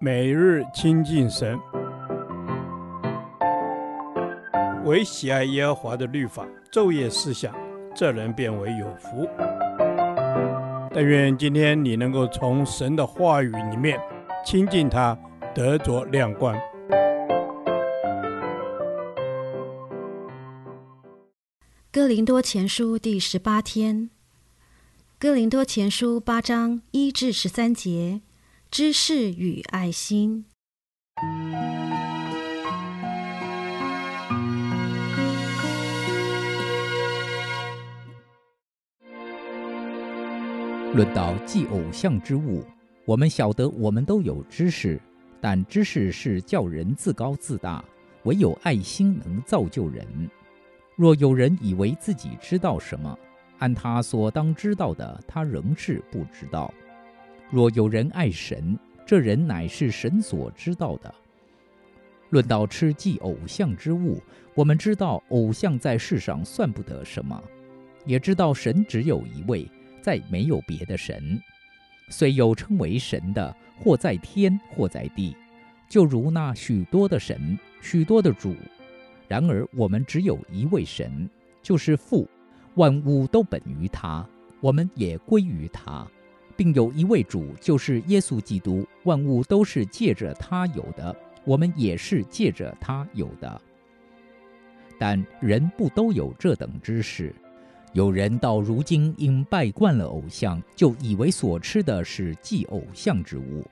每日亲近神，唯喜爱耶和华的律法，昼夜思想，这人便为有福。但愿今天你能够从神的话语里面亲近他，得着亮光。哥林多前书第十八天，哥林多前书八章一至十三节。知识与爱心。论到祭偶像之物，我们晓得我们都有知识，但知识是叫人自高自大，唯有爱心能造就人。若有人以为自己知道什么，按他所当知道的，他仍是不知道。若有人爱神，这人乃是神所知道的。论到吃祭偶像之物，我们知道偶像在世上算不得什么，也知道神只有一位，再没有别的神。虽有称为神的，或在天，或在地，就如那许多的神，许多的主。然而我们只有一位神，就是父，万物都本于他，我们也归于他。并有一位主，就是耶稣基督，万物都是借着他有的，我们也是借着他有的。但人不都有这等知识？有人到如今因拜惯了偶像，就以为所吃的是祭偶像之物，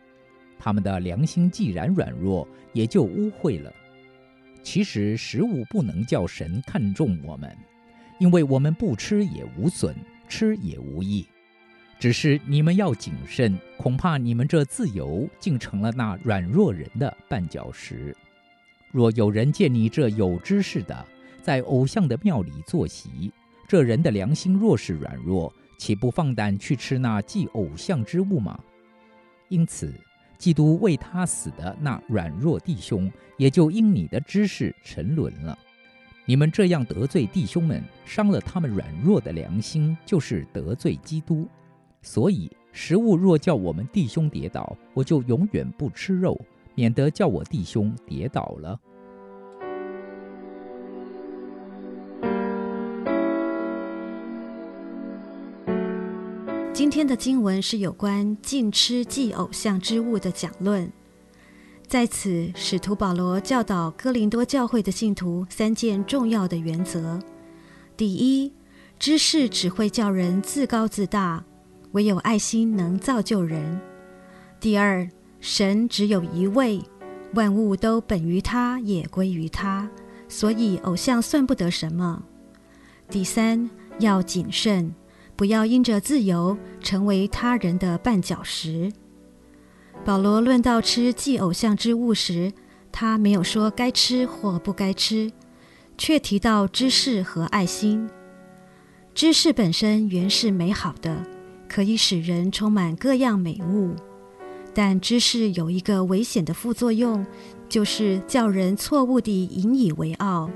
他们的良心既然软弱，也就污秽了。其实食物不能叫神看重我们，因为我们不吃也无损，吃也无益。只是你们要谨慎，恐怕你们这自由竟成了那软弱人的绊脚石。若有人见你这有知识的，在偶像的庙里坐席，这人的良心若是软弱，岂不放胆去吃那祭偶像之物吗？因此，基督为他死的那软弱弟兄，也就因你的知识沉沦了。你们这样得罪弟兄们，伤了他们软弱的良心，就是得罪基督。所以，食物若叫我们弟兄跌倒，我就永远不吃肉，免得叫我弟兄跌倒了。今天的经文是有关禁吃祭偶像之物的讲论。在此，使徒保罗教导哥林多教会的信徒三件重要的原则：第一，知识只会叫人自高自大。唯有爱心能造就人。第二，神只有一位，万物都本于他，也归于他，所以偶像算不得什么。第三，要谨慎，不要因着自由成为他人的绊脚石。保罗论到吃祭偶像之物时，他没有说该吃或不该吃，却提到知识和爱心。知识本身原是美好的。可以使人充满各样美物，但知识有一个危险的副作用，就是叫人错误地引以为傲，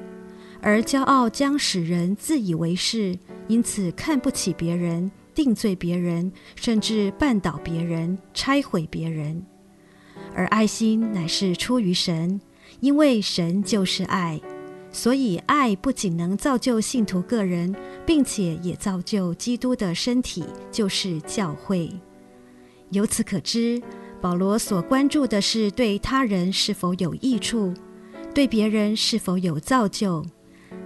而骄傲将使人自以为是，因此看不起别人，定罪别人，甚至绊倒别人，拆毁别人。而爱心乃是出于神，因为神就是爱。所以，爱不仅能造就信徒个人，并且也造就基督的身体，就是教会。由此可知，保罗所关注的是对他人是否有益处，对别人是否有造就。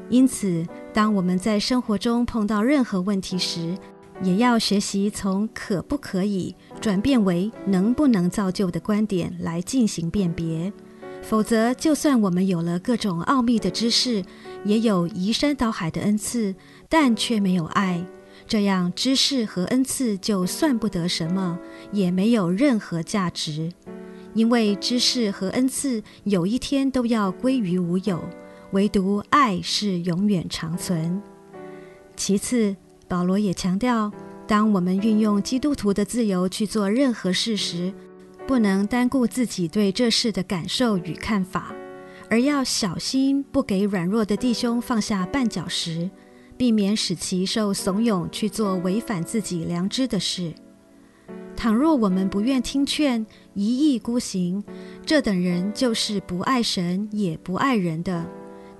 因此，当我们在生活中碰到任何问题时，也要学习从可不可以转变为能不能造就的观点来进行辨别。否则，就算我们有了各种奥秘的知识，也有移山倒海的恩赐，但却没有爱，这样知识和恩赐就算不得什么，也没有任何价值。因为知识和恩赐有一天都要归于无有，唯独爱是永远长存。其次，保罗也强调，当我们运用基督徒的自由去做任何事时，不能单顾自己对这事的感受与看法，而要小心不给软弱的弟兄放下绊脚石，避免使其受怂恿去做违反自己良知的事。倘若我们不愿听劝，一意孤行，这等人就是不爱神也不爱人的。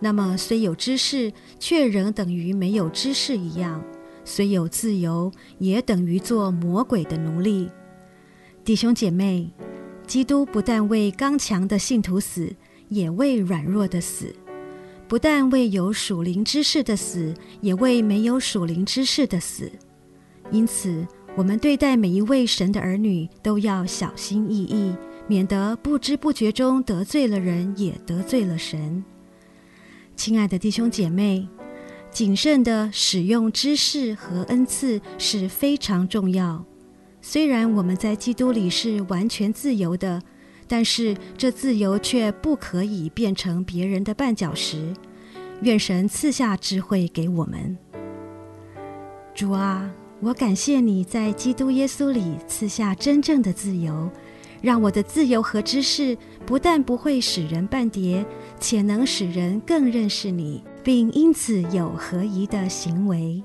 那么虽有知识，却仍等于没有知识一样；虽有自由，也等于做魔鬼的奴隶。弟兄姐妹，基督不但为刚强的信徒死，也为软弱的死；不但为有属灵知识的死，也为没有属灵知识的死。因此，我们对待每一位神的儿女都要小心翼翼，免得不知不觉中得罪了人，也得罪了神。亲爱的弟兄姐妹，谨慎地使用知识和恩赐是非常重要。虽然我们在基督里是完全自由的，但是这自由却不可以变成别人的绊脚石。愿神赐下智慧给我们。主啊，我感谢你在基督耶稣里赐下真正的自由，让我的自由和知识不但不会使人绊跌，且能使人更认识你，并因此有合宜的行为。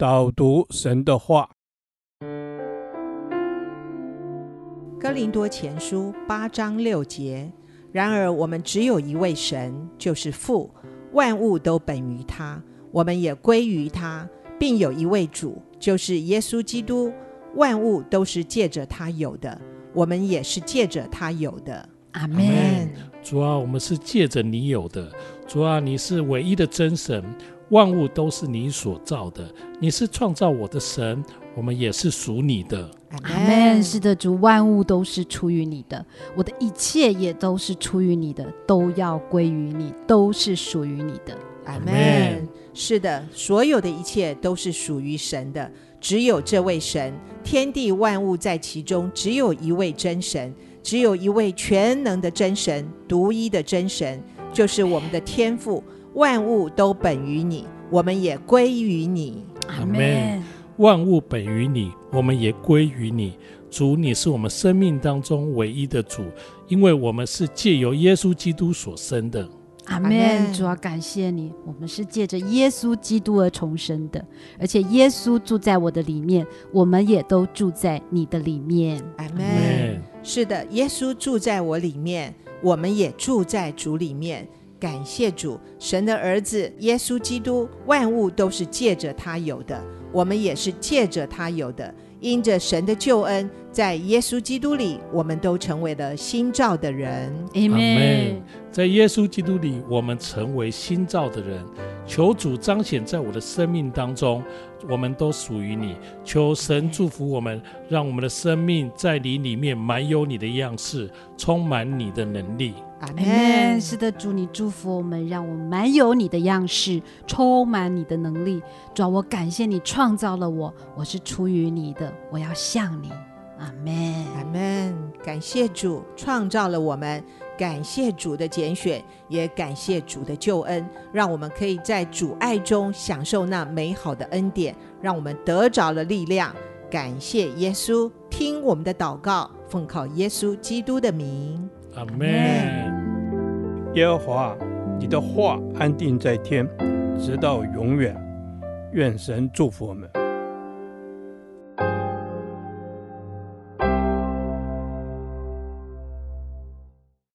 导读神的话，《哥林多前书》八章六节。然而，我们只有一位神，就是父，万物都本于他，我们也归于他，并有一位主，就是耶稣基督，万物都是借着他有的，我们也是借着他有的。阿门。主啊，我们是借着你有的。主啊，你是唯一的真神，万物都是你所造的，你是创造我的神，我们也是属你的。阿门。是的，主，万物都是出于你的，我的一切也都是出于你的，都要归于你，都是属于你的。阿门。是的，所有的一切都是属于神的，只有这位神，天地万物在其中，只有一位真神，只有一位全能的真神，独一的真神，就是我们的天父。万物都本于你，我们也归于你。阿门。万物本于你，我们也归于你。主，你是我们生命当中唯一的主，因为我们是借由耶稣基督所生的。阿门。主要，感谢你，我们是借着耶稣基督而重生的，而且耶稣住在我的里面，我们也都住在你的里面。阿门。是的，耶稣住在我里面，我们也住在主里面。感谢主，神的儿子耶稣基督，万物都是借着他有的。我们也是借着他有的，因着神的救恩，在耶稣基督里，我们都成为了新造的人。阿门。在耶稣基督里，我们成为新造的人。求主彰显在我的生命当中，我们都属于你。求神祝福我们，让我们的生命在你里面满有你的样式，充满你的能力。阿门。是的，主，你祝福我们，让我们满有你的样式，充满你的能力。主，我感谢你创造了我，我是出于你的，我要向你。阿门。阿门。感谢主创造了我们。感谢主的拣选，也感谢主的救恩，让我们可以在主爱中享受那美好的恩典，让我们得着了力量。感谢耶稣，听我们的祷告，奉靠耶稣基督的名，阿门。耶和华，你的话安定在天，直到永远。愿神祝福我们。